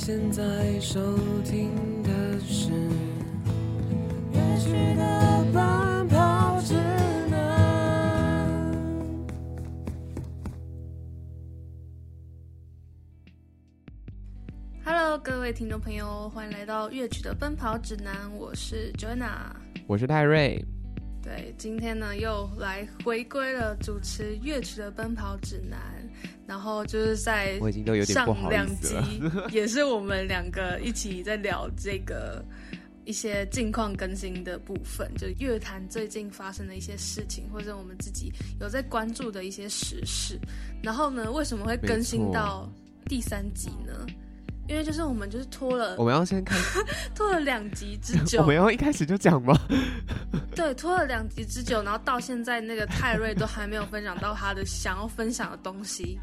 你现在收听的是乐曲的奔跑指南。Hello，各位听众朋友，欢迎来到乐曲的奔跑指南，我是 Joanna。我是泰瑞，对，今天呢又来回归了主持乐曲的奔跑指南，然后就是在我已经都有点上不好两意思了。集也是我们两个一起在聊这个一些近况更新的部分，就乐坛最近发生的一些事情，或者我们自己有在关注的一些时事。然后呢，为什么会更新到第三集呢？因为就是我们就是拖了我们要先看，拖了两集之 久我久们，要一开始就讲吗？对，拖了两集之久，然后到现在那个泰瑞都还没有分享到他的想要分享的东西。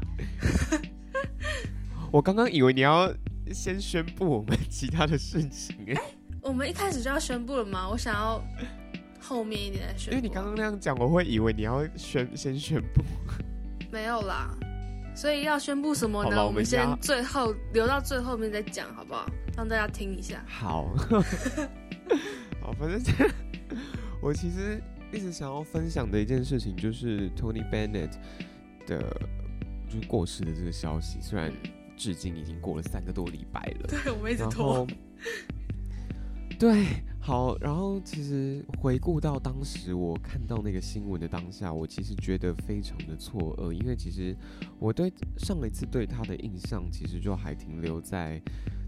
我刚刚以为你要先宣布我们其他的事情，哎，我们一开始就要宣布了吗？我想要后面一点再宣。因为你刚刚那样讲，我会以为你要宣先宣布。没有啦，所以要宣布什么呢？我们先最后留到最后面再讲，好不好？让大家听一下。好，好，反正这我其实一直想要分享的一件事情就是 Tony Bennett 的，就是过世的这个消息，虽然至今已经过了三个多礼拜了。对，我们一直拖后。，对，好，然后其实回顾到当时我看到那个新闻的当下，我其实觉得非常的错愕，因为其实我对上一次对他的印象，其实就还停留在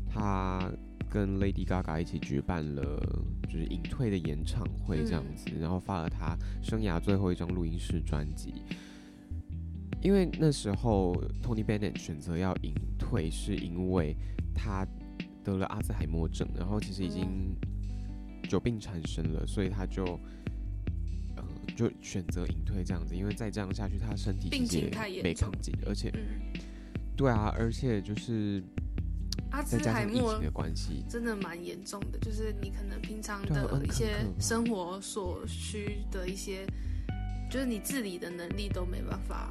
他跟 Lady Gaga 一起举办了就是隐退的演唱会这样子，然后发了他生涯最后一张录音室专辑。因为那时候 Tony Bennett 选择要隐退，是因为他得了阿兹海默症，然后其实已经久病缠身了，所以他就呃就选择隐退这样子，因为再这样下去，他身体病情太严重而且嗯，对啊，而且就是阿兹再加海默上疫情的关系，真的蛮严重的，就是你可能平常对啊很可的一些可怕生活所需的一些，就是你自理的能力都没办法。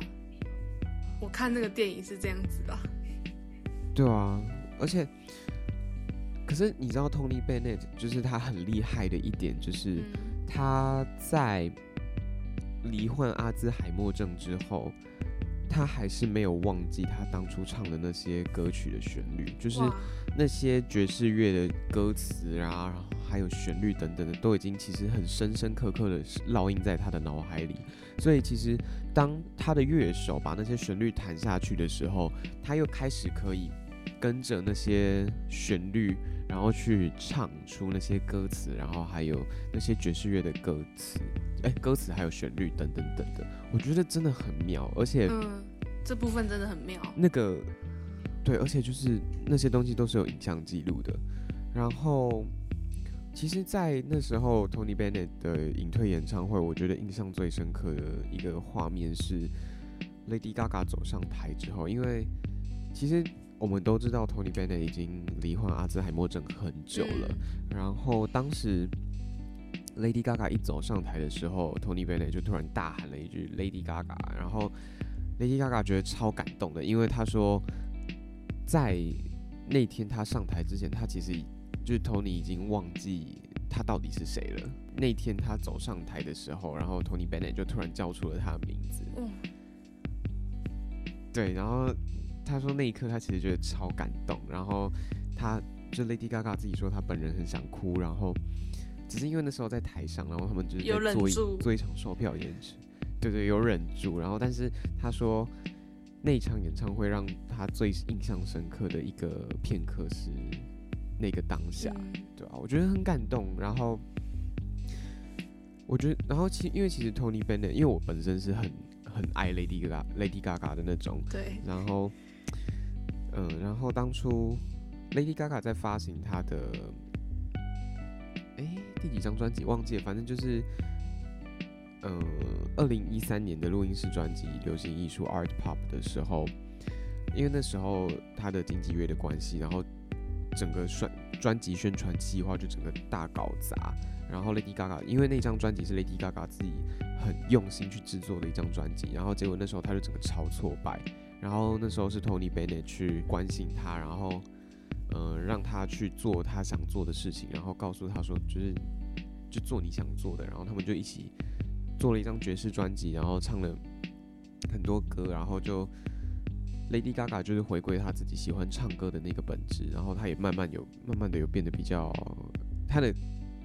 我看那个电影是这样子的，对啊，而且可是你知道 Tony Bennett 就是他很厉害的一点就是。嗯，他在罹患阿兹海默症之后，他还是没有忘记他当初唱的那些歌曲的旋律，就是，那些爵士乐的歌词啊，然后还有旋律等等的，都已经其实很深深刻刻的烙印在他的脑海里。所以其实当他的乐手把那些旋律弹下去的时候，他又开始可以跟着那些旋律，然后去唱出那些歌词，然后还有那些爵士乐的歌词，哎，歌词还有旋律等等等的，我觉得真的很妙，而且嗯，这部分真的很妙。那个对，而且就是那些东西都是有影像记录的。然后，其实，在那时候 Tony Bennett 的隐退演唱会，我觉得印象最深刻的一个画面是 Lady Gaga 走上台之后，因为其实我们都知道 Tony Bennett 已经罹患阿兹海默症很久了。嗯然后当时 Lady Gaga 一走上台的时候，Tony Bennett 就突然大喊了一句 Lady Gaga，然后 Lady Gaga 觉得超感动的，因为他说在那天他上台之前，他其实就是 Tony 已经忘记他到底是谁了。那天他走上台的时候，然后 Tony Bennett 就突然叫出了他的名字，嗯，对，然后他说那一刻他其实觉得超感动，然后他就 Lady Gaga 自己说他本人很想哭，然后只是因为那时候在台上，然后他们就是在做一住做一场售票演出，对对，有忍住，然后但是他说那一场演唱会让他最印象深刻的一个片刻是那个当下，嗯对啊，我觉得很感动。然后我觉得，然后其因为其实 Tony Bennett，因为我本身是很很爱 Lady Gaga Lady Gaga 的那种，对，然后嗯，然后当初 Lady Gaga 在发行她的哎第几张专辑忘记了，反正就是嗯二零一三年的录音室专辑《流行艺术 Art Pop》的时候，因为那时候她的经纪约的关系，然后整个专专辑宣传计划就整个大搞砸。然后 Lady Gaga，因为那张专辑是 Lady Gaga 自己很用心去制作的一张专辑，然后结果那时候他就整个超挫败。然后那时候是 Tony Bennett 去关心他，然后嗯让、他去做他想做的事情，然后告诉他说，就是就做你想做的，然后他们就一起做了一张爵士专辑，然后唱了很多歌，然后就 Lady Gaga 就是回归他自己喜欢唱歌的那个本质，然后他也慢慢有慢慢的有变得比较，他的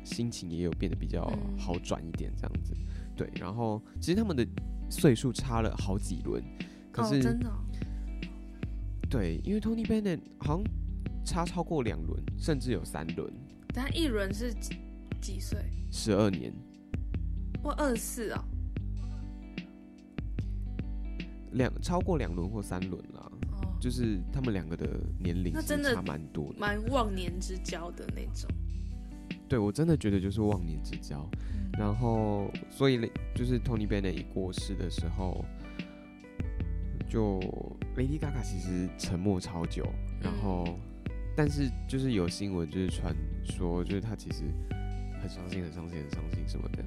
心情也有变得比较嗯。好转一点这样子，对，然后其实他们的岁数差了好几轮，可哦，是、真的哦、对，因为 Tony Bennett 好像差超过两轮，甚至有三轮，等下一轮是几几岁？十二年。我二十四哦。两超过两轮或三轮啦，哦，就是他们两个的年龄真的差蛮多的。蛮忘年之交的那种。对我真的觉得就是忘年之交。嗯然后，所以就是 Tony Bennett 一过世的时候，就 Lady Gaga 其实沉默超久，然后，但是就是有新闻就是传说，就是她其实很伤心、很伤心、很伤心什么的。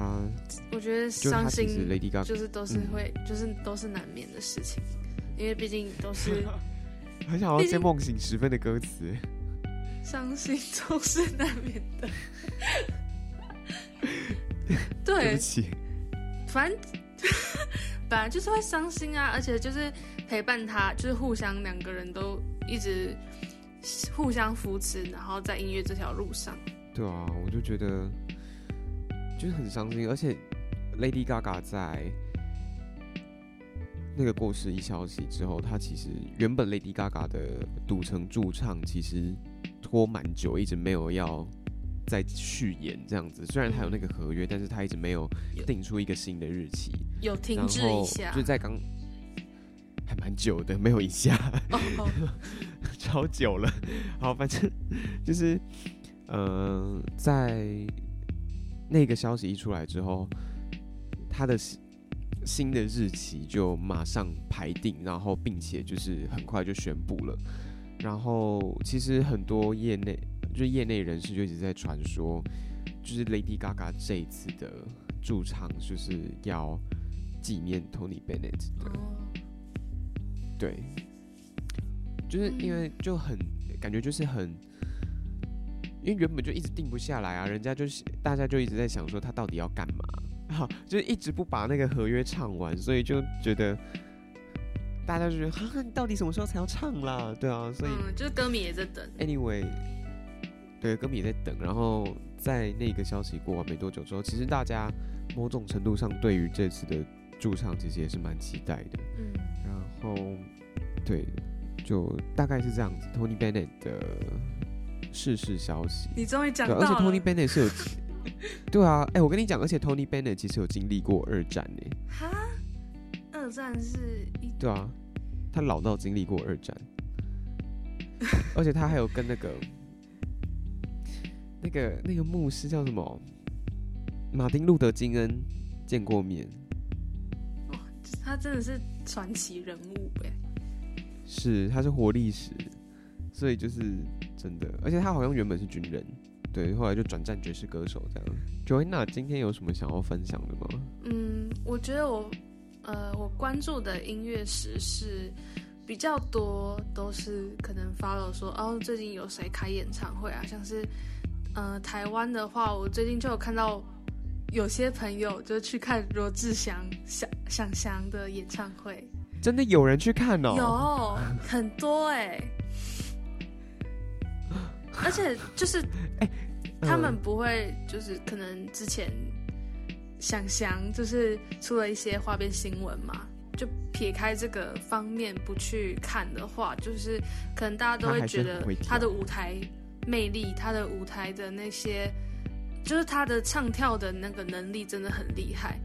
啊，我觉得伤心 Lady Gaga 就是都是嗯会，就是都是难免的事情，因为毕竟都是 很想要毕竟接梦醒时分的歌词。伤心总是难免的。对对不，起，反正本来就是会伤心啊，而且就是陪伴他，就是互相两个人都一直互相扶持，然后在音乐这条路上。对啊，我就觉得就是很伤心，而且 Lady Gaga 在那个过世一消息之后，她其实原本 Lady Gaga 的赌城驻唱其实拖蛮久，一直没有要再续演这样子。虽然她有那个合约，但是她一直没有定出一个新的日期，有停滞一下就，在刚还蛮久的，没有一下。哦，超久了。好，反正就是，呃，在那个消息一出来之后，他的新新的日期就马上排定，然后并且就是很快就宣布了。然后其实很多业内就是业内人士就一直在传说，就是 Lady Gaga 这一次的驻唱就是要纪念 Tony Bennett 对，就是因为就很感觉就是很，因为原本就一直定不下来啊，人家就是大家就一直在想说他到底要干嘛，哈，就是一直不把那个合约唱完，所以就觉得大家就觉得哈，你到底什么时候才要唱啦？对啊，所以、嗯，就是歌迷也在等。anyway，对，歌迷也在等，然后在那个消息过完没多久之后，其实大家某种程度上对于这次的驻唱其实也是蛮期待的。嗯，然后，对，就大概是这样子。Tony Bennett 的逝世消息，你终于讲对，到了。而且 Tony Bennett 是有，对啊，哎、我跟你讲，而且 Tony Bennett 其实有经历过二战呢，哈，二战是一对啊，他老到经历过二战，而且他还有跟那个那个那个牧师叫什么，马丁路德金恩见过面，他真的是传奇人物哎。是，他是活历史，所以就是真的，而且他好像原本是军人，对，后来就转战爵士歌手这样。Joanna 今天有什么想要分享的吗？嗯，我觉得我呃，我关注的音乐史是比较多，都是可能 follow 说哦，最近有谁开演唱会啊？像是呃台湾的话，我最近就有看到有些朋友就去看罗志祥、想想翔的演唱会，真的有人去看哦？有很多哎、而且就是 哎他们嗯不会，就是可能之前想翔就是出了一些花边新闻嘛，就撇开这个方面不去看的话，就是可能大家都会觉得他的舞台魅力，他的舞台的那些，就是他的唱跳的那个能力真的很厉害，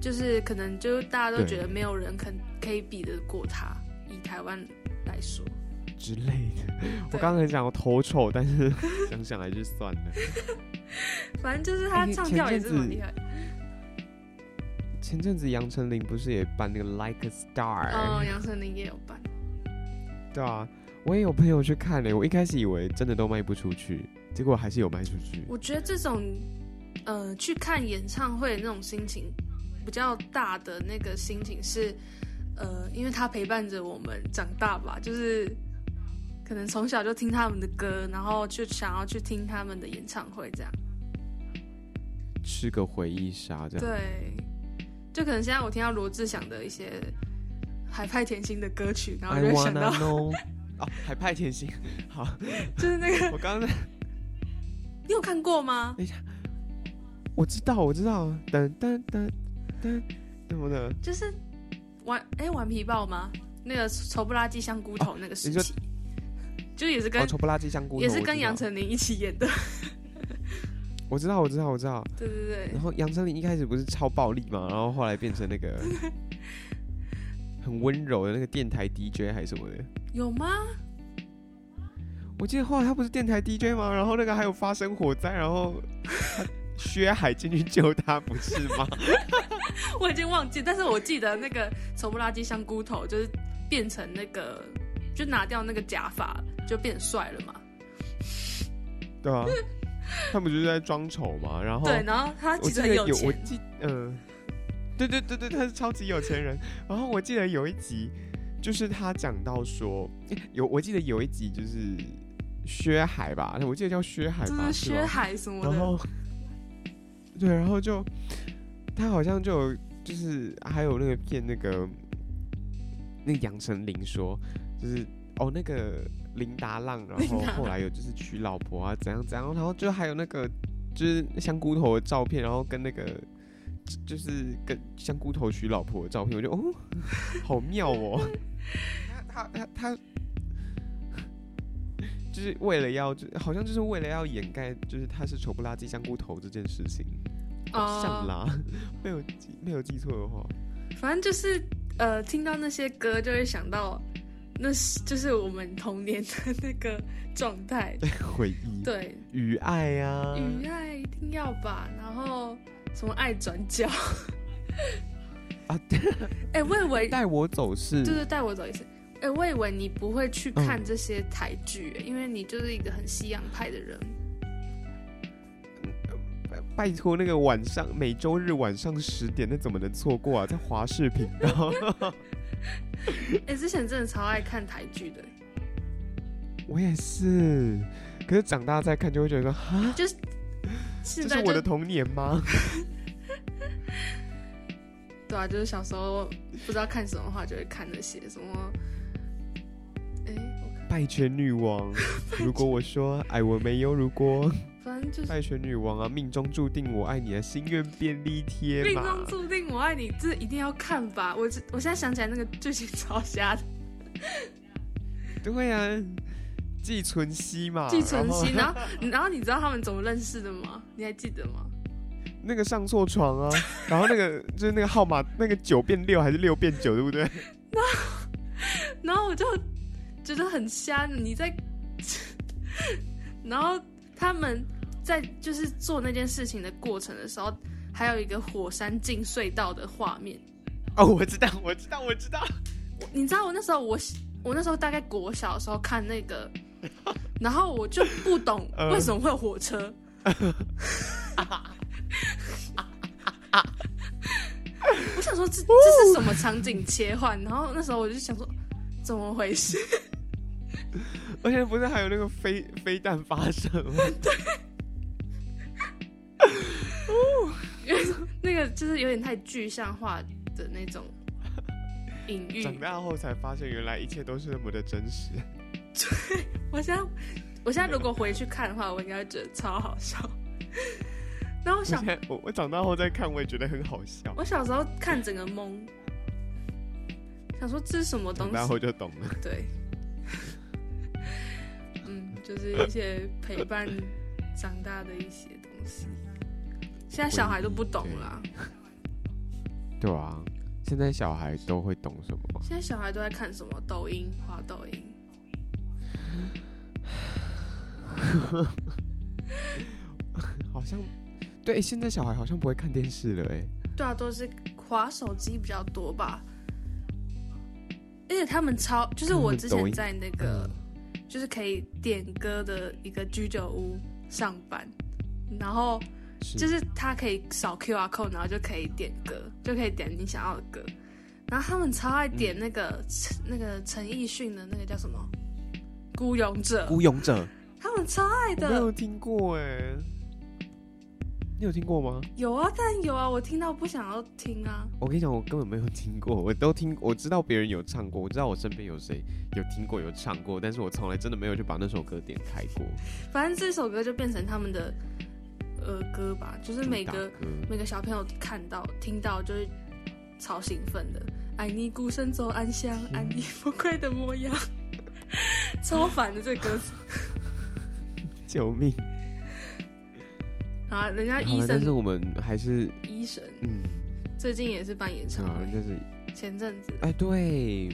就是可能就是大家都觉得没有人肯可以比得过他，以台湾来说。之类的。我刚刚很想要头丑，但是想想还是算了。反正就是他哎唱跳也是蛮厉害。前阵子杨丞琳不是也办那个 Like a Star？、哦，杨丞琳也有办。对啊，我也有朋友去看呢、我一开始以为真的都卖不出去，结果还是有卖出去。我觉得这种呃去看演唱会的那种心情比较大的那个心情是呃，因为他陪伴着我们长大吧，就是可能从小就听他们的歌，然后就想要去听他们的演唱会，这样。吃个回忆杀这样。对，就可能现在我听到罗志祥的一些海派甜心的歌曲，然后就会想到海派甜心，好，就是那个，我刚刚在你有看过吗？我知道，我知道，噔噔噔噔，什么的，就是顽哎顽皮豹吗？那个丑不拉几香菇头那个时期，就也是跟哦，丑不拉几香菇头，也是跟杨丞琳一起演的。我知道，我知道，我知道。对对对然，后杨丞琳一开始不是超暴力嘛，然后后来变成那个 很温柔的那个电台 DJ 还是什么的。有吗？我记得后来他不是电台 DJ 吗？然后那个还有发生火灾，然后薛海进去救他，不是吗？我已经忘记，但是我记得那个丑不拉几香菇头就是变成那个，就拿掉那个假发，就变帅了嘛。对啊，他们就是在装丑嘛。然后对，然后他其实有，钱，记嗯、对对对对，他是超级有钱人。然后我记得有一集，就是他讲到说，有我记得有一集就是薛海吧，我记得叫薛海吧，就是薛海什么的。然后对，然后就他好像就有就是还有那个骗那个那个杨丞琳说，就是哦那个林达浪，然后 后来有就是娶老婆啊怎样怎样，然后就还有那个就是香菇头的照片，然后跟那个。就是跟香菇头娶老婆的照片，我就哦，好妙哦。他他他他，就是为了要，就好像就是为了要掩盖，就是他是丑不拉几香菇头这件事情，好像啦，没有记没有记错的话，反正就是呃，听到那些歌就会想到，那是就是我们童年的那个状态。回忆，对，与爱啊、雨爱一定要吧，然后什么爱转角啊，哎、我以为带我走是，就是带我走一次。哎、我以为你不会去看嗯这些台剧、哎因为你就是一个很西洋派的人。拜托那个晚上每周日晚上十点，那怎么能错过啊？在华视频道，哎、之前真的超爱看台剧的，我也是，可是长大再看就会觉得说，哈，就是这是我的童年吗？对啊，就是小时候不知道看什么的话，就会看那些什么。拜权女王，如果我说爱我没有如果，反正就是拜权女王啊，命中注定我爱你的，心愿便利贴命。中注定我爱你，这一定要看吧？我这我现在想起来那个剧情超瞎的，对啊，季存希嘛，季存希，然后然后你知道他们怎么认识的吗？你还记得吗？那个上错床啊，然后那个就是那个号码，那个九变六还是六变九，对不对？然后然后我就觉得很瞎，你在，然后他们在就是做那件事情的过程的时候，还有一个火山进隧道的画面。哦，我知道，我知道，我知道。你知道我那时候我我那时候大概国小的时候看那个，然后我就不懂 嗯为什么会有火车。我想说这这是什么场景切换？然后那时候我就想说怎么回事？而且不是还有那个飞飞弹发射吗 对？那个就是有点太具象化的那种隐喻。长大后才发现，原来一切都是那么的真实。对我现在我现在如果回去看的话，我应该会觉得超好笑。然后我想我我我长大后再看，我也觉得很好笑。我小时候看整个懵，想说这是什么东西？后就懂了。对，嗯，就是一些陪伴长大的一些东西。现在小孩都不懂啦，对啊，现在小孩都会懂什么？现在小孩都在看什么？抖音，滑抖音。好像对，现在小孩好像不会看电视了，哎，对啊，都是滑手机比较多吧。而且他们超，就是我之前在那个，就是可以点歌的一个居酒屋上班，然后就是他可以扫 QR code，然后就可以点歌，就可以点你想要的歌。然后他们超爱点那个、那个陈奕迅的那个叫什么《孤勇者，孤勇者，他们超爱的。没有的。听过哎，你有听过吗？有啊，但有啊，我听到不想要听啊。我跟你讲，我根本没有听过，我都听，我知道别人有唱过，我知道我身边有谁有听过有唱过，但是我从来真的没有去把那首歌点开过。反正这首歌就变成他们的儿歌吧，就是每个每个小朋友看到听到就是超兴奋的。爱你孤身走暗巷，爱你崩溃的模样，超烦的这个歌词。救命！然后人家，医生但是我们还是医生嗯，最近也是办演唱啊，会，就是前阵子。哎，对，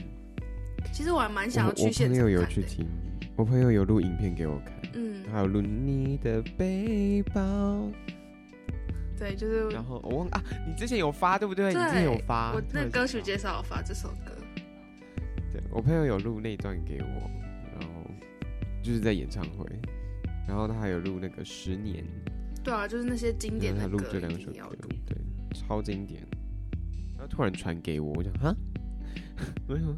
其实我还蛮想我我要去现朋友有场的。去听，我朋友有录影片给我看，嗯，还有录你的背包，对，就是然后我忘啊，你之前有发对不对？你之前有发，我那歌曲介绍有发这首歌。对我朋友有录那段给我，然后就是在演唱会，然后他还有录那个十年，对啊，就是那些经典然后他录这两首歌对，超经典。然后突然传给我，我想哈，为什么，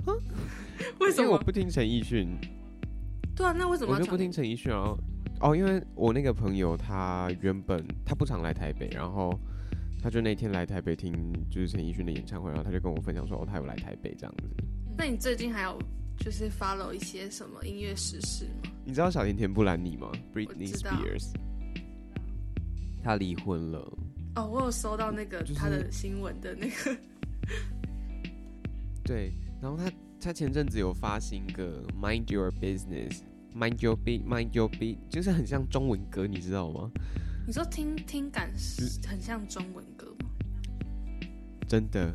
为什么？我不听陈奕迅，对啊，那为什么我就不听陈奕迅，然后哦，因为我那个朋友他原本他不常来台北，然后他就那天来台北听就是陈奕迅的演唱会，然后他就跟我分享说，哦，他有来台北这样子。那你最近还有就是 follow 一些什么音乐时事吗？你知道小甜甜布兰妮吗？Britney Spears，她离婚了。哦，我有收到那个就是他的新闻的那个，对，然后他他前阵子有发新歌《Mind Your Business》，Mind Your Beat Mind Your Beat，就是很像中文歌，你知道吗？你说听听感是很像中文歌吗？真的，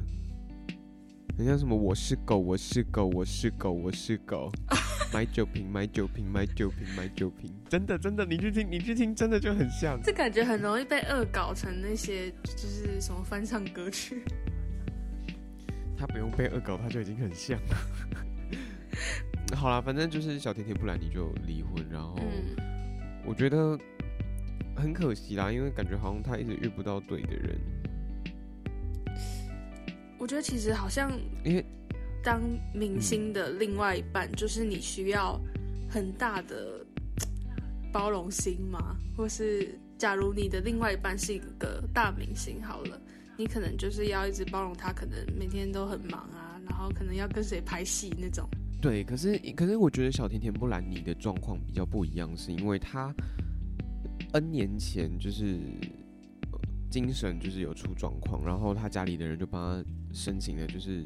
很像什么我是狗，我是狗，我是狗，我是狗，买酒瓶，买酒瓶，买酒瓶，买酒瓶，真的真的，你去听，你去听，真的就很像。这感觉很容易被恶搞成那些就是什么翻唱歌曲。他不用被恶搞，他就已经很像了。好啦，反正就是小甜甜布兰妮就离婚，然后嗯，我觉得很可惜啦，因为感觉好像他一直遇不到对的人，我觉得其实好像因为当明星的另外一半，就是你需要很大的 包容心吗，或是假如你的另外一半是一个大明星，好了，你可能就是要一直包容他，可能每天都很忙啊，然后可能要跟谁拍戏那种。对，可是可是我觉得小甜甜布兰妮的状况比较不一样，是因为她 N 年前就是呃精神就是有出状况，然后他家里的人就帮他申请了就是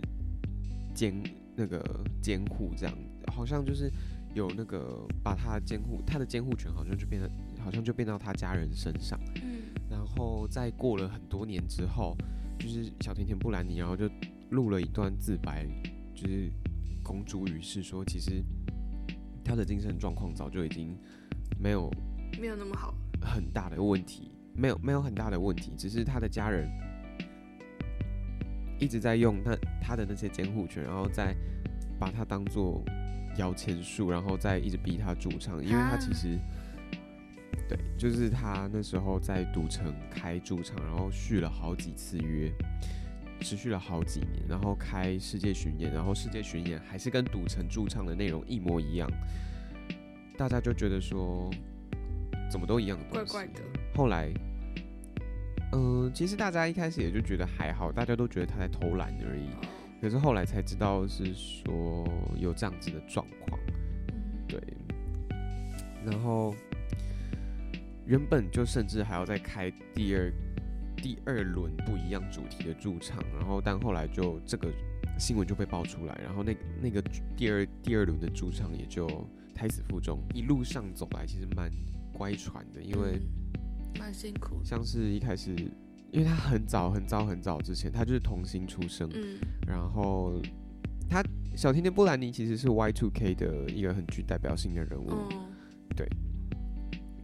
监那个监护这样，好像就是有那个把他的监护他的监护权好像就变得好像就变到他家人身上。嗯然后在过了很多年之后，就是小甜甜布兰妮，然后就录了一段自白，就是公诸于世说，其实他的精神状况早就已经没有没有那么好。很大的问题，没有没有很大的问题，只是他的家人一直在用他他的那些监护权，然后再把他当做摇钱树，然后再一直逼他驻唱，因为他其实。对，就是他那时候在赌城开驻唱，然后续了好几次约，持续了好几年，然后开世界巡演，然后世界巡演还是跟赌城驻唱的内容一模一样，大家就觉得说怎么都一样的东西。怪怪的。后来，嗯、其实大家一开始也就觉得还好，大家都觉得他在偷懒而已。哦可是后来才知道是说有这样子的状况。嗯对，然后原本就甚至还要再开第二第二轮不一样主题的驻唱，然后但后来就这个新闻就被爆出来，然后那那个第二第二轮的驻唱也就胎死腹中，一路上走来其实蛮乖喘的，因为嗯蛮辛苦。像是一开始，因为他很早很早很早之前他就是童星出生，嗯。然后他小甜甜布兰妮其实是 Y Two K 的一个很具代表性的人物，对。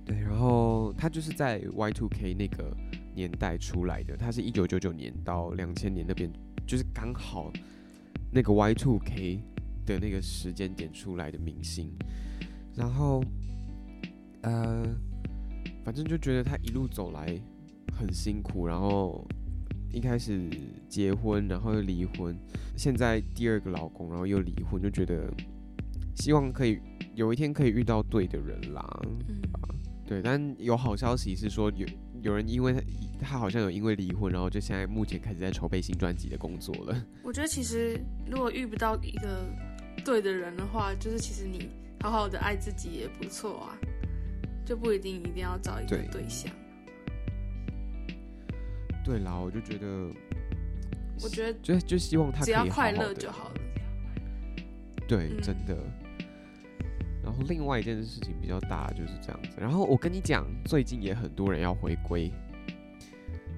对，然后他就是在 Y Two K 那个年代出来的，他是一九九九年到两千年那边，就是刚好那个 Y Two K 的那个时间点出来的明星，然后呃，反正就觉得他一路走来很辛苦，然后一开始结婚，然后又离婚，现在第二个老公，然后又离婚，就觉得希望可以有一天可以遇到对的人啦。嗯，对，但有好消息是说有有人因为他他好像有因为离婚，然后就现在目前开始在筹备新专辑的工作了。我觉得其实如果遇不到一个对的人的话，就是其实你好好的爱自己也不错啊，就不一定一定要找一个对对象。对啦，我就觉得，我觉得就就希望他可以快乐就好了。对，嗯真的。然后另外一件事情比较大就是这样子。然后我跟你讲，最近也很多人要回归，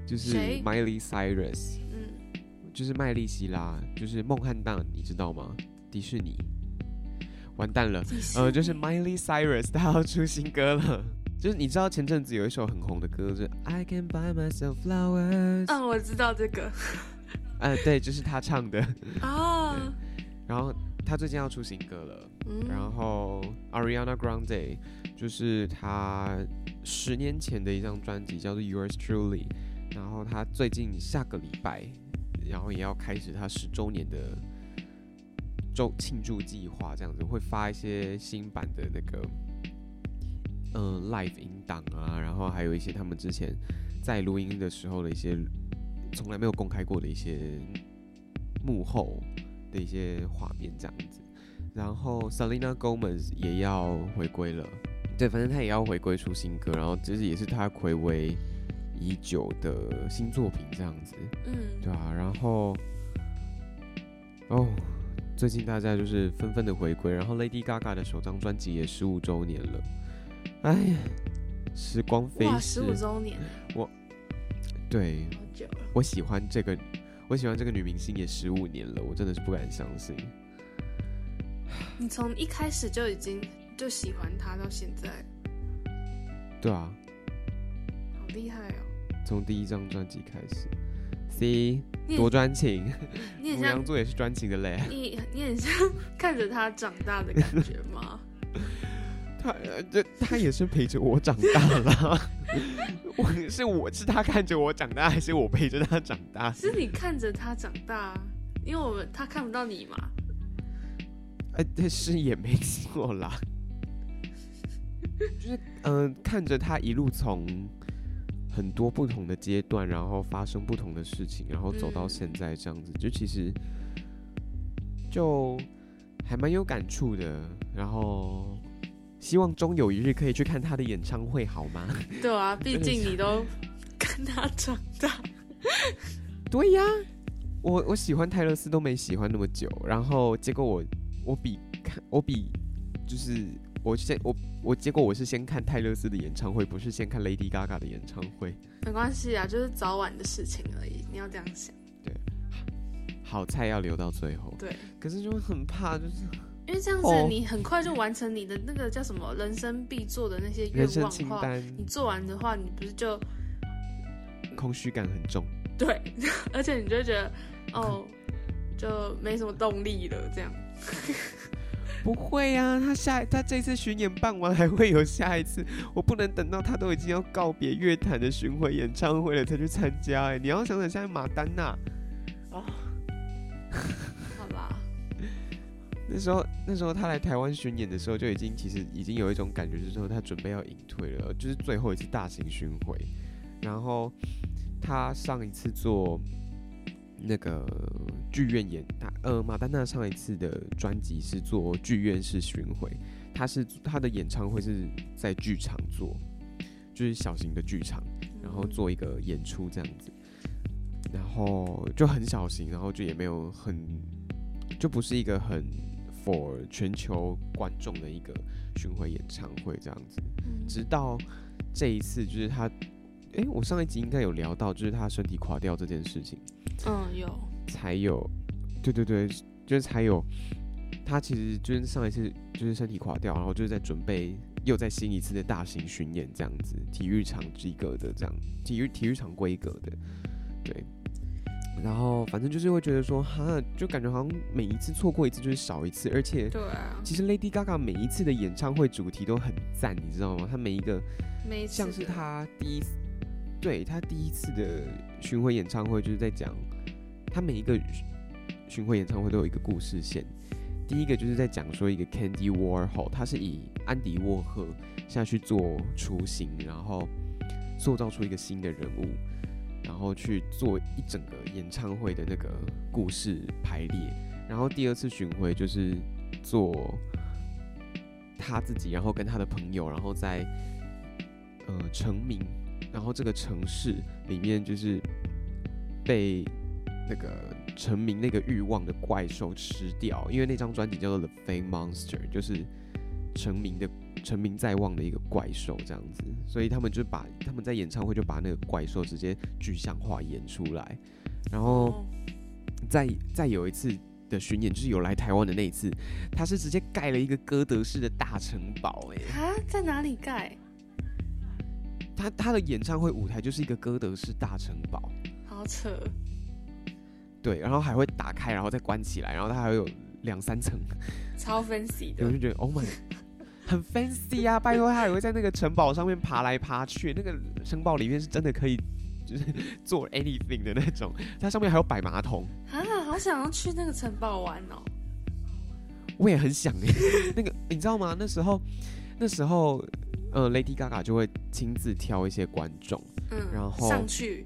就是 Miley Cyrus，嗯，就是麦莉希拉，就是梦汉蛋，你知道吗？迪士尼，完蛋了。呃，就是 Miley Cyrus，她要出新歌了。就是你知道前阵子有一首很红的歌，就是 I can buy myself flowers。嗯，我知道这个 呃，对，就是他唱的。啊，然后他最近要出新歌了。嗯，然后 Ariana Grande 就是他十年前的一张专辑叫做 Yours Truly，然后他最近下个礼拜，然后也要开始他十周年的周庆祝计划，这样子会发一些新版的那个嗯、live 音档啊，然后还有一些他们之前在录音的时候的一些从来没有公开过的一些幕后的一些画面这样子。然后 Selena Gomez 也要回归了，对，反正她也要回归出新歌，然后这是也是她暌违已久的新作品这样子，嗯，对啊，然后哦，最近大家就是纷纷的回归，然后 Lady Gaga 的首张专辑也十五周年了，哎呀，时光飞，逝十，五周年，我对好久了。我喜欢这个，我喜欢这个女明星也十五年了，我真的是不敢相信。你从一开始就已经就喜欢她到现在，对啊，好厉害哦！从第一张专辑开始，C 多专情，你很像母羊座也是专情的嘞。你你很像 看着他长大的感觉吗？他呃这他也是陪着我长大了。我是我是他看着我长大，还是我陪着他长大？是你看着他长大，因为我们他看不到你嘛。哎，但是也没错啦。就是嗯、呃看着他一路从很多不同的阶段，然后发生不同的事情，然后走到嗯现在这样子，就其实就还蛮有感触的。然后希望终有一日可以去看他的演唱会，好吗？对啊，毕竟你都 跟他长大。对呀，我我喜欢泰勒斯都没喜欢那么久，然后结果我我比看我比就是我先我我结果我是先看泰勒斯的演唱会，不是先看 Lady Gaga 的演唱会。没关系啊，就是早晚的事情而已。你要这样想，好菜要留到最后，对，可是就会很怕，就是因为这样子哦你很快就完成你的那个叫什么人生必做的那些愿望的话，清单你做完的话，你不是就空虚感很重。对，而且你就会觉得哦，就没什么动力了，这样。不会呀、他下他这次巡演办完还会有下一次，我不能等到他都已经要告别乐坛的巡回演唱会了才去参加。哎，你要想想现在马丹娜，好吧，那时候那时候他来台湾巡演的时候就已经其实已经有一种感觉，就是说他准备要隐退了，就是最后一次大型巡回。然后他上一次做那个剧院演，他呃马丹娜上一次的专辑是做剧院式巡回，他是他的演唱会是在剧场做，就是小型的剧场。然后嗯做一个演出这样子，然后就很小型，然后就也没有很，就不是一个很 for 全球观众的一个巡回演唱会这样子。嗯直到这一次，就是他，诶，我上一集应该有聊到，就是他身体垮掉这件事情，嗯有，才有，对对对，就是才有，他其实就是上一次就是身体垮掉，然后就是在准备又在新一次的大型巡演这样子，体育场规格的这样，体育体育场规格的，对。然后反正就是会觉得说，哈，就感觉好像每一次错过一次就是少一次，而且对啊，其实 Lady Gaga 每一次的演唱会主题都很赞，你知道吗？她每一个每一次像是的他第一，对他第一次的巡回演唱会，就是在讲他每一个巡回演唱会都有一个故事线。第一个就是在讲说一个 Candy Warhol，他是以安迪沃赫下去做雏形，然后塑造出一个新的人物，然后去做一整个演唱会的那个故事排列。然后第二次巡回就是做他自己，然后跟他的朋友，然后在呃成名，然后这个城市里面就是被那个成名那个欲望的怪兽吃掉，因为那张专辑叫做《The Fame Monster》，就是成名的成名在望的一个怪兽这样子，所以他们就把他们在演唱会就把那个怪兽直接具象化演出来，然后哦。再再有一次的巡演，就是有来台湾的那一次，他是直接盖了一个哥德式的大城堡、欸，啊，在哪里盖？他他的演唱会舞台就是一个歌德式大城堡，好扯，对，然后还会打开，然后再关起来，然后它还有两三层，超 fancy 的我就。觉得 Oh my，很 fancy 啊！拜托，他还会在那个城堡上面爬来爬去，那个城堡里面是真的可以就是 做 anything 的那种，它上面还有摆马桶，啊，好想要去那个城堡玩哦。我也很想哎，那个你知道吗？那时候那时候呃，Lady Gaga 就会亲自挑一些观众，嗯，然后上去，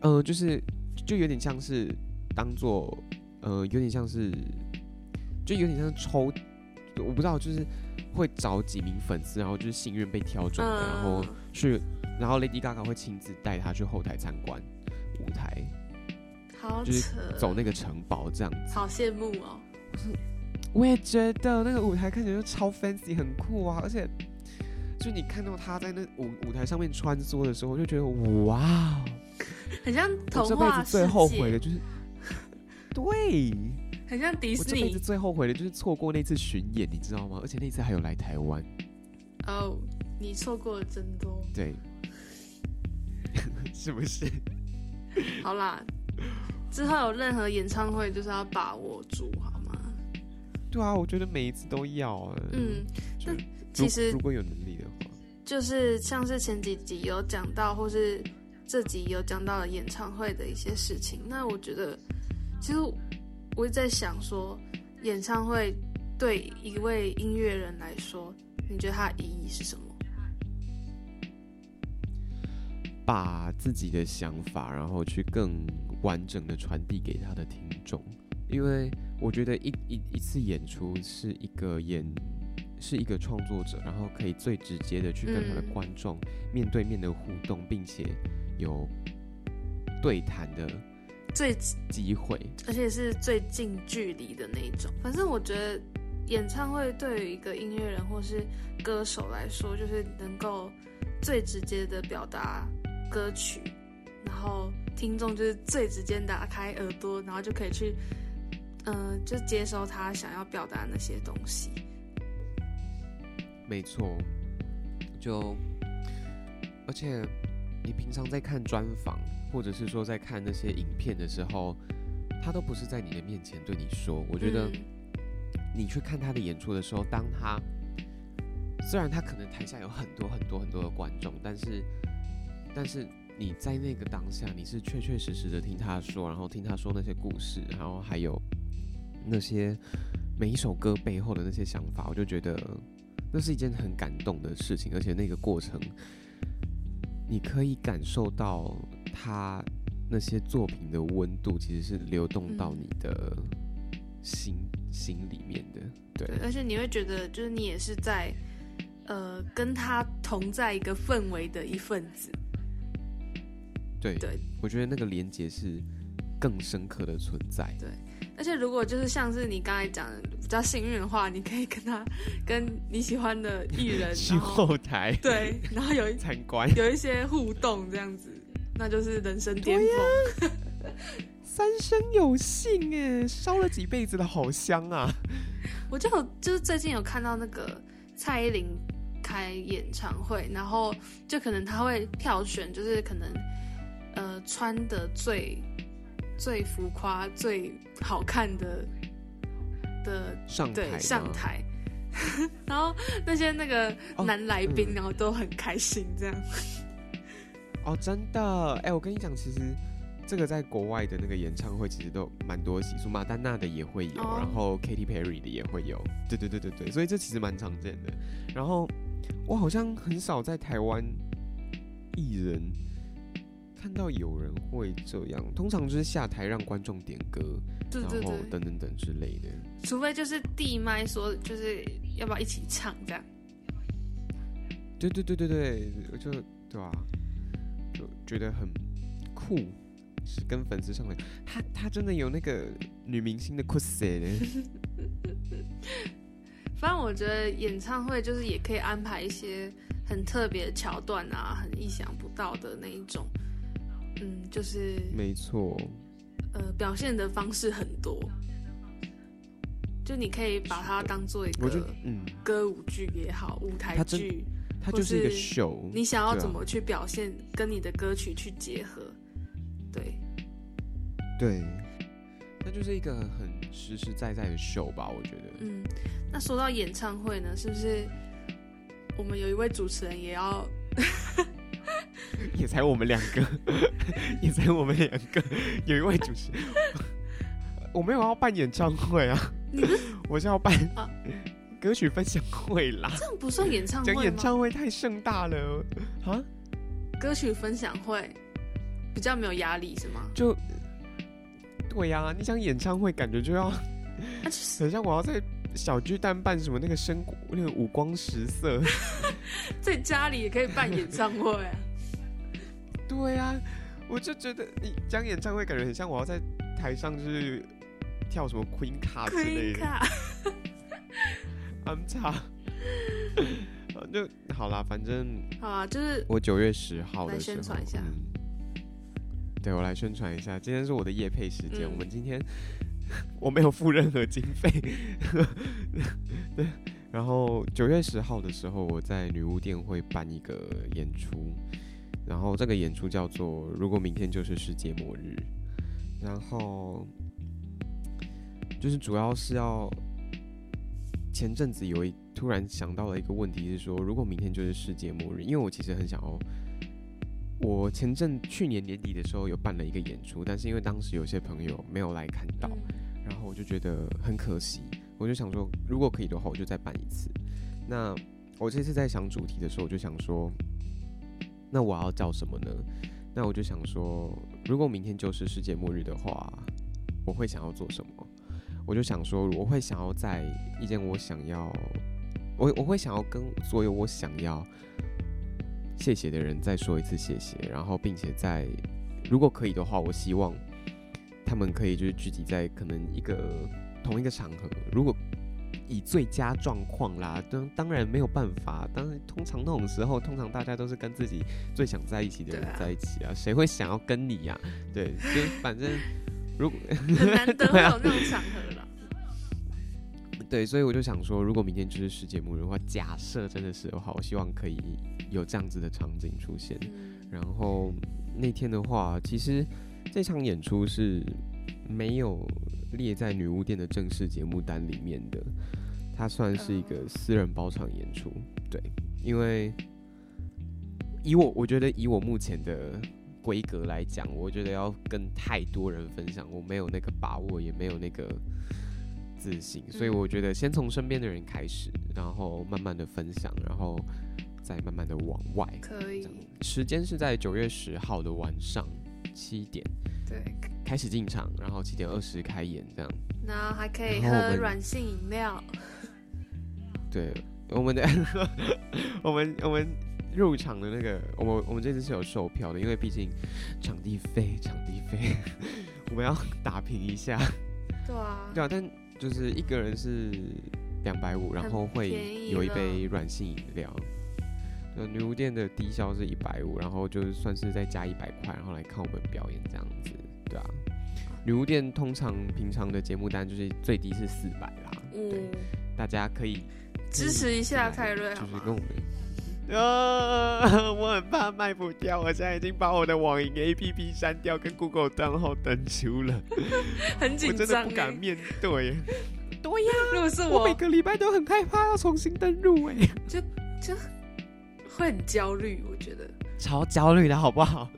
呃，就是就有点像是当做呃，有点像是就有点像抽，我不知道，就是会找几名粉丝，然后就是幸运被挑中的，然后嗯，去，然后 Lady Gaga 会亲自带他去后台参观舞台，好就是扯，走那个城堡这样子。好羡慕哦。我也觉得那个舞台看起来就超 fancy，很酷啊！而且，就你看到他在那舞舞台上面穿梭的时候，就觉得哇哦，很像这辈子最后悔的，就是，对很像迪士尼我这辈子最后悔的就是错过那次巡演，你知道吗？而且那次还有来台湾，哦。你错过了真多。对，是不是？好啦，之后有任何演唱会就是要把握住，好吗？对啊，我觉得每一次都要啊。嗯，就如其实如果有能力的话，就是像是前几集有讲到，或是这集有讲到演唱会的一些事情。那我觉得，其实我一直在想说，演唱会对一位音乐人来说，你觉得它的意义是什么？把自己的想法，然后去更完整的传递给他的听众，因为我觉得一一一次演出是一个演是一个创作者，然后可以最直接的去跟他的嗯观众面对面的互动，并且有对谈的最机会。而且是最近距离的那一种。反正我觉得演唱会对于一个音乐人或是歌手来说，就是能够最直接的表达歌曲，然后听众就是最直接打开耳朵，然后就可以去，嗯、就接收他想要表达的那些东西。没错，就而且你平常在看专访，或者是说在看那些影片的时候，他都不是在你的面前对你说。我觉得嗯你去看他的演出的时候，当他虽然他可能台下有很多很多很多的观众，但是但是你在那个当下，你是确确实实的听他说，然后听他说那些故事，然后还有那些每一首歌背后的那些想法，我就觉得那是一件很感动的事情，而且那个过程，你可以感受到他那些作品的温度，其实是流动到嗯你的心、心里面的。对对，而且你会觉得，就是你也是在，呃，跟他同在一个氛围的一份子。对对，我觉得那个连接是更深刻的存在。而且如果就是像是你刚才讲的比较幸运的话，你可以跟他跟你喜欢的艺人，去后后台对，然后有一 参观，有一些互动这样子，那就是人生巅峰。三生有幸哎，烧了几辈子的好香啊！我就有就是最近有看到那个蔡依林开演唱会，然后就可能他会票选，就是可能呃穿的最最浮夸、最好看的的对上台吗？上台，然后那些那个哦男来宾，嗯。然后都很开心这样。哦，真的。哎，我跟你讲，其实这个在国外的那个演唱会其实都蛮多习俗，马丹娜的也会有，哦。然后 Katy Perry 的也会有，对对对对对，所以这其实蛮常见的。然后我好像很少在台湾艺人看到有人会这样，通常就是下台让观众点歌，对对然后对，等等等之类的。除非就是递麦说就是要不要一起唱这样。对对对对对，我就对吧、就觉得很酷，是跟粉丝上来，他他真的有那个女明星的 cos 呢。反正我觉得演唱会就是也可以安排一些很特别的桥段啊，很意想不到的那一种，嗯，就是没错，呃表现的方式很多，就你可以把它当做一个嗯，歌舞剧也好，舞台剧，它就是一个秀你想要怎么去表现，跟你的歌曲去结合，对，对，那就是一个很实实在在的 show 吧，我觉得。嗯，那说到演唱会呢，是不是我们有一位主持人也要 也才我们两个，也才我们两个，有一位主持人，我没有要办演唱会啊，你不是我是要办啊歌曲分享会啦。这样不算演唱会演唱会太盛大了啊！歌曲分享会比较没有压力是吗？就对呀、你想演唱会，感觉就要啊，就是很像我要在小巨蛋办什么那个声那个五光十色。在家里也可以办演唱会啊。对呀、我就觉得你讲演唱会，感觉很像我要在台上就是跳什么 Queen 卡之类的。卡，安插，就好啦，反正好啊，就是我九月十号来的时候，宣传一下。嗯。对我来宣传一下，今天是我的夜配时间，嗯。我们今天 我没有付任何经费，对，然后九月十号的时候，我在女巫店会办一个演出，然后这个演出叫做“如果明天就是世界末日”，然后就是主要是要前阵子有一突然想到了一个问题是说，如果明天就是世界末日，因为我其实很想要。我前阵去年年底的时候有办了一个演出，但是因为当时有些朋友没有来看到，嗯然后我就觉得很可惜，我就想说，如果可以的话，我就再办一次。那我这次在想主题的时候，我就想说，那我要叫什么呢？那我就想说，如果明天就是世界末日的话，我会想要做什么？我就想说，我会想要在一件我想要，我我会想要跟所有我想要谢谢的人再说一次谢谢，然后并且在如果可以的话，我希望他们可以就是聚集在可能一个同一个场合，如果以最佳状况啦，当当然没有办法，当然通常那种时候，通常大家都是跟自己最想在一起的人在一起啊，谁会想要跟你呀、对，就反正如果 很难得会有 那种场合了。对，所以我就想说，如果明天就是世界末日的话，假设真的是的话，我希望可以有这样子的场景出现。嗯，然后那天的话，其实这场演出是没有列在女巫店的正式节目单里面的，它算是一个私人包场演出。对，因为以我我觉得以我目前的规格来讲，我觉得要跟太多人分享，我没有那个把握，也没有那个自信，所以嗯我觉得先从身边的人开始，然后慢慢的分享，然后再慢慢的往外。可以时间是在九月十号的晚上七点对，开始进场，然后七点二十开演，这样。然后还可以喝软性饮料。对，我们的 我们我们入场的那个，我们我们这次是有售票的，因为毕竟场地费场地费 我们要打平一下，对啊，对啊，但就是一个人是两百五，然后会有一杯软性饮料。呃，女巫店的低消是一百五，然后就算是再加一百块，然后来看我们表演这样子，对啊。女巫店通常平常的节目单就是最低是四百啦，对，嗯，大家可以支持一下泰瑞就是跟？我们。啊，我很怕卖不掉，我现在已经把我的网银 APP 删掉，跟 Google 账号登出了，很我真的紧张不敢欸。面对。对呀、如果是我每我，个礼拜都很害怕要重新登录，哎，就就会很焦虑，我觉得。超焦虑的好不好？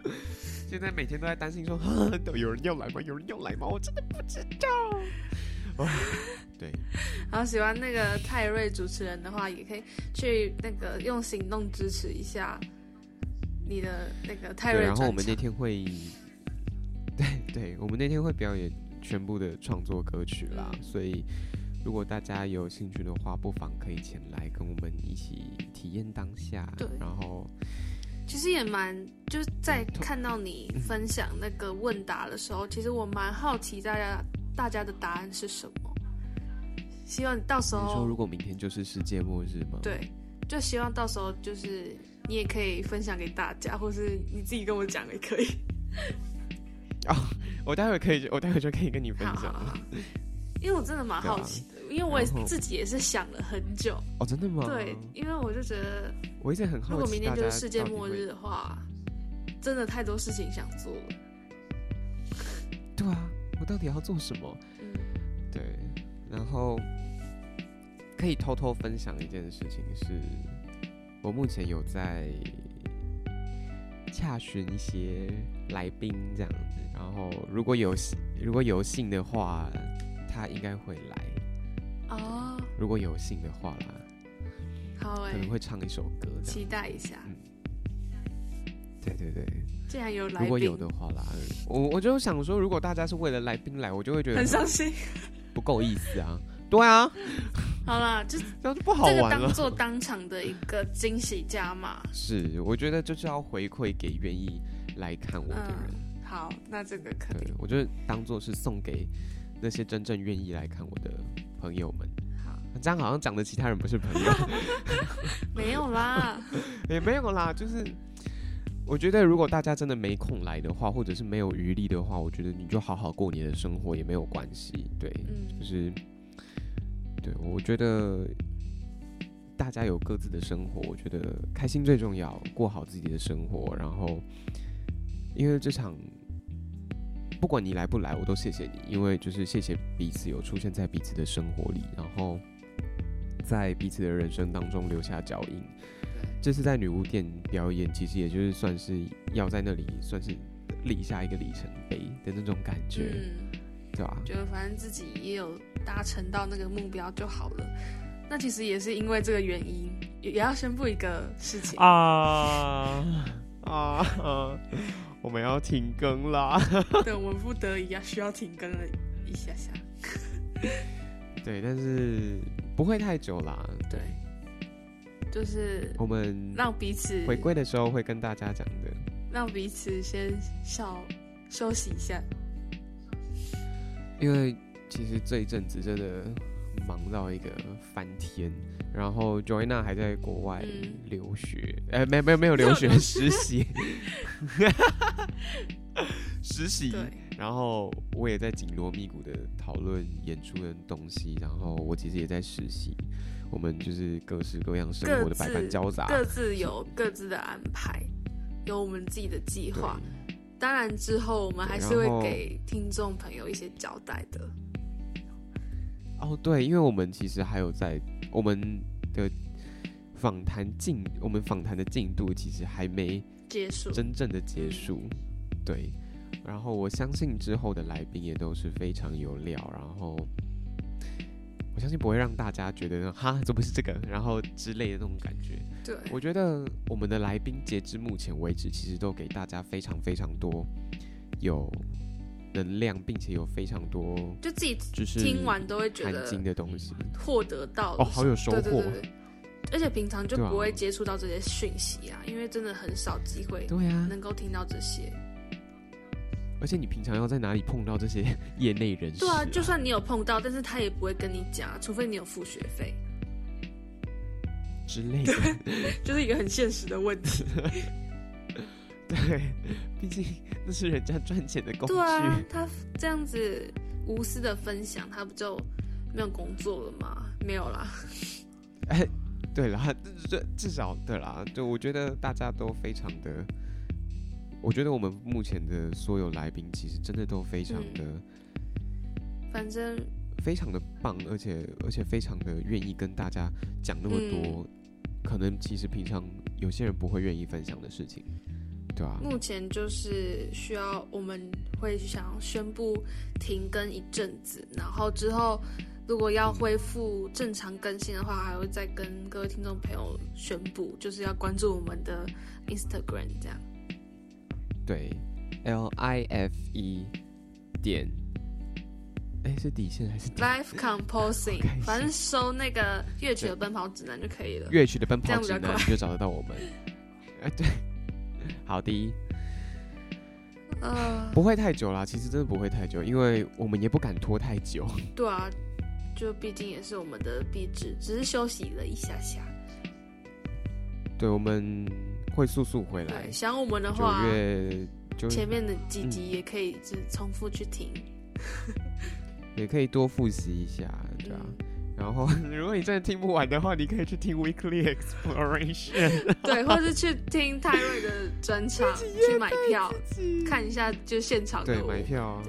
现在每天都在担心说，啊，都有人要来吗？有人要来吗？我真的不知道。哦，对，然后喜欢那个泰瑞主持人的话，也可以去那个用行动支持一下你的那个泰，瑞。然后我们那天会，对对，我们那天会表演全部的创作歌曲啦，嗯所以如果大家有兴趣的话，不妨可以前来跟我们一起体验当下。对然后其实也蛮就是在嗯看到你分享那个问答的时候，其实我蛮好奇大家大家的答案是什么。希望你到时你说候如果明天就是世界末日吗？，对，就希望到时候就是你也可以分享给大家，或是你自己跟我讲也可以。我待会可以，我待会就可以跟你分享因为我真的蛮好奇的，因为我也自己也是想了很久。哦，真的吗？对，因为我就觉得，我一直很好奇，如果明天就是世界末日，的话，真的太多事情想做了。对啊，我到底要做什么？嗯，对，然后可以偷偷分享一件事情是，我目前有在洽询一些来宾这样子，然后如果有幸如果有幸的话，他应该会来。哦，如果有幸的话啦，好哎、可能会唱一首歌这期。待一下。对对对，既然有来宾，如果有的话啦，我我就想说，如果大家是为了来宾来，我就会觉得很伤心。不够意思啊。对啊，好啦，就就 不好这个玩。当做当场的一个惊喜加码。是，我觉得就是要回馈给愿意来看我的人。嗯，好，那这个可以。，我觉得当做是送给那些真正愿意来看我的朋友们。好，这样好像讲的其他人不是朋友，没有啦。也没有啦。就是我觉得，如果大家真的没空来的话，或者是没有余力的话，我觉得你就好好过你的生活也没有关系。对，嗯就是对我觉得大家有各自的生活，我觉得开心最重要，过好自己的生活。然后，因为这场不管你来不来，我都谢谢你，因为就是谢谢彼此有出现在彼此的生活里，然后在彼此的人生当中留下脚印。这次在女巫店表演，其实也就是算是要在那里算是立下一个里程碑的那种感觉，嗯，对吧、觉得反正自己也有达成到那个目标就好了。那其实也是因为这个原因，也也要宣布一个事情。啊啊！我们要停更啦。对，我们不得已要需要停更了一下下。对，但是不会太久啦。对，就是我们让彼此回归的时候会跟大家讲的。让彼此先稍休息一下。因为其实这一阵子真的忙到一个翻天，然后 Joanna 还在国外嗯留学，呃，没有没有没有留学，实习，实习。然后我也在紧锣密鼓的讨论演出的东西，然后我其实也在实习，我们就是各式各样生活的百般交杂。各自有各自的安排，有我们自己的计划。当然之后我们还是会给听众朋友一些交代的。哦，对，因为我们其实还有在我们的访谈进，我们访谈的进度其实还没结束，真正的结束，对。然后我相信之后的来宾也都是非常有料，然后我相信不会让大家觉得哈怎么是这个，然后之类的那种感觉。对，我觉得我们的来宾截至目前为止，其实都给大家非常非常多有能量，并且有非常多就自己就是听完都会觉含得金的东西。获得到哦好有收获对对对对而且平常就不会接触到这些讯息啊，因为真的很少机会对啊，能够听到这些。而且你平常要在哪里碰到这些 业内人士、对啊，就算你有碰到，但是他也不会跟你讲，除非你有付学费，之类的。就是一个很现实的问题。对，毕竟那是人家赚钱的工具。对啊，他这样子无私的分享，他不就没有工作了吗？没有啦，哎，对啦，至少对啦，就我觉得大家都非常的，我觉得我们目前的所有来宾其实真的都非常的、反正非常的棒，而且而且非常的愿意跟大家讲那么多，可能其实平常有些人不会愿意分享的事情。对啊，目前就是需要我们会想宣布停更一阵子，然后之后如果要恢复正常更新的话，还会再跟各位听众朋友宣布，就是要关注我们的 Instagram 这样。对，L I F E 点，哎，是底线还是 Life Composing，反正搜那个乐曲的奔跑指南就可以了。乐曲的奔跑指南，就找得到我们。哎，对，好的，呃，不会太久啦，其实真的不会太久，因为我们也不敢拖太久。对啊，就毕竟也是我们的壁纸，只是休息了一下下。对，我们会速速回来对，。想我们的九话，月就前面的几集也可以就是重复去听。也可以多复习一下，对啊。嗯然后，如果你真的听不完的话，你可以去听 Weekly Exploration，对，或是去听泰瑞的专场，去买票看一下，就现场的对，买票啊。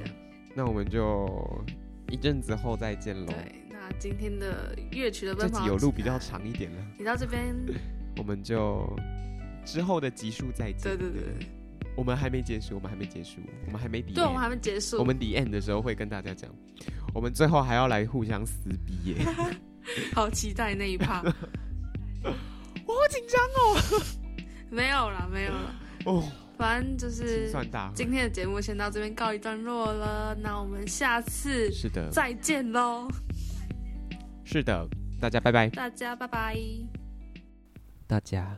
那我们就一阵子后再见喽。对，那今天的乐曲的这奔跑集有路比较长一点了，你到这边，我们就之后的集数再见。对对对对，我们还没结束，我们还没结束，我们还没底。对，我们还没结束，我们 the end 的时候会跟大家讲，我们最后还要来互相撕逼耶，好期待那一趴。我好紧张 没有啦，没有啦，哦，反正就是算大。今天的节目先到这边告一段落了，那我们下次是的，再见喽，是的，大家拜拜。大家拜拜。大家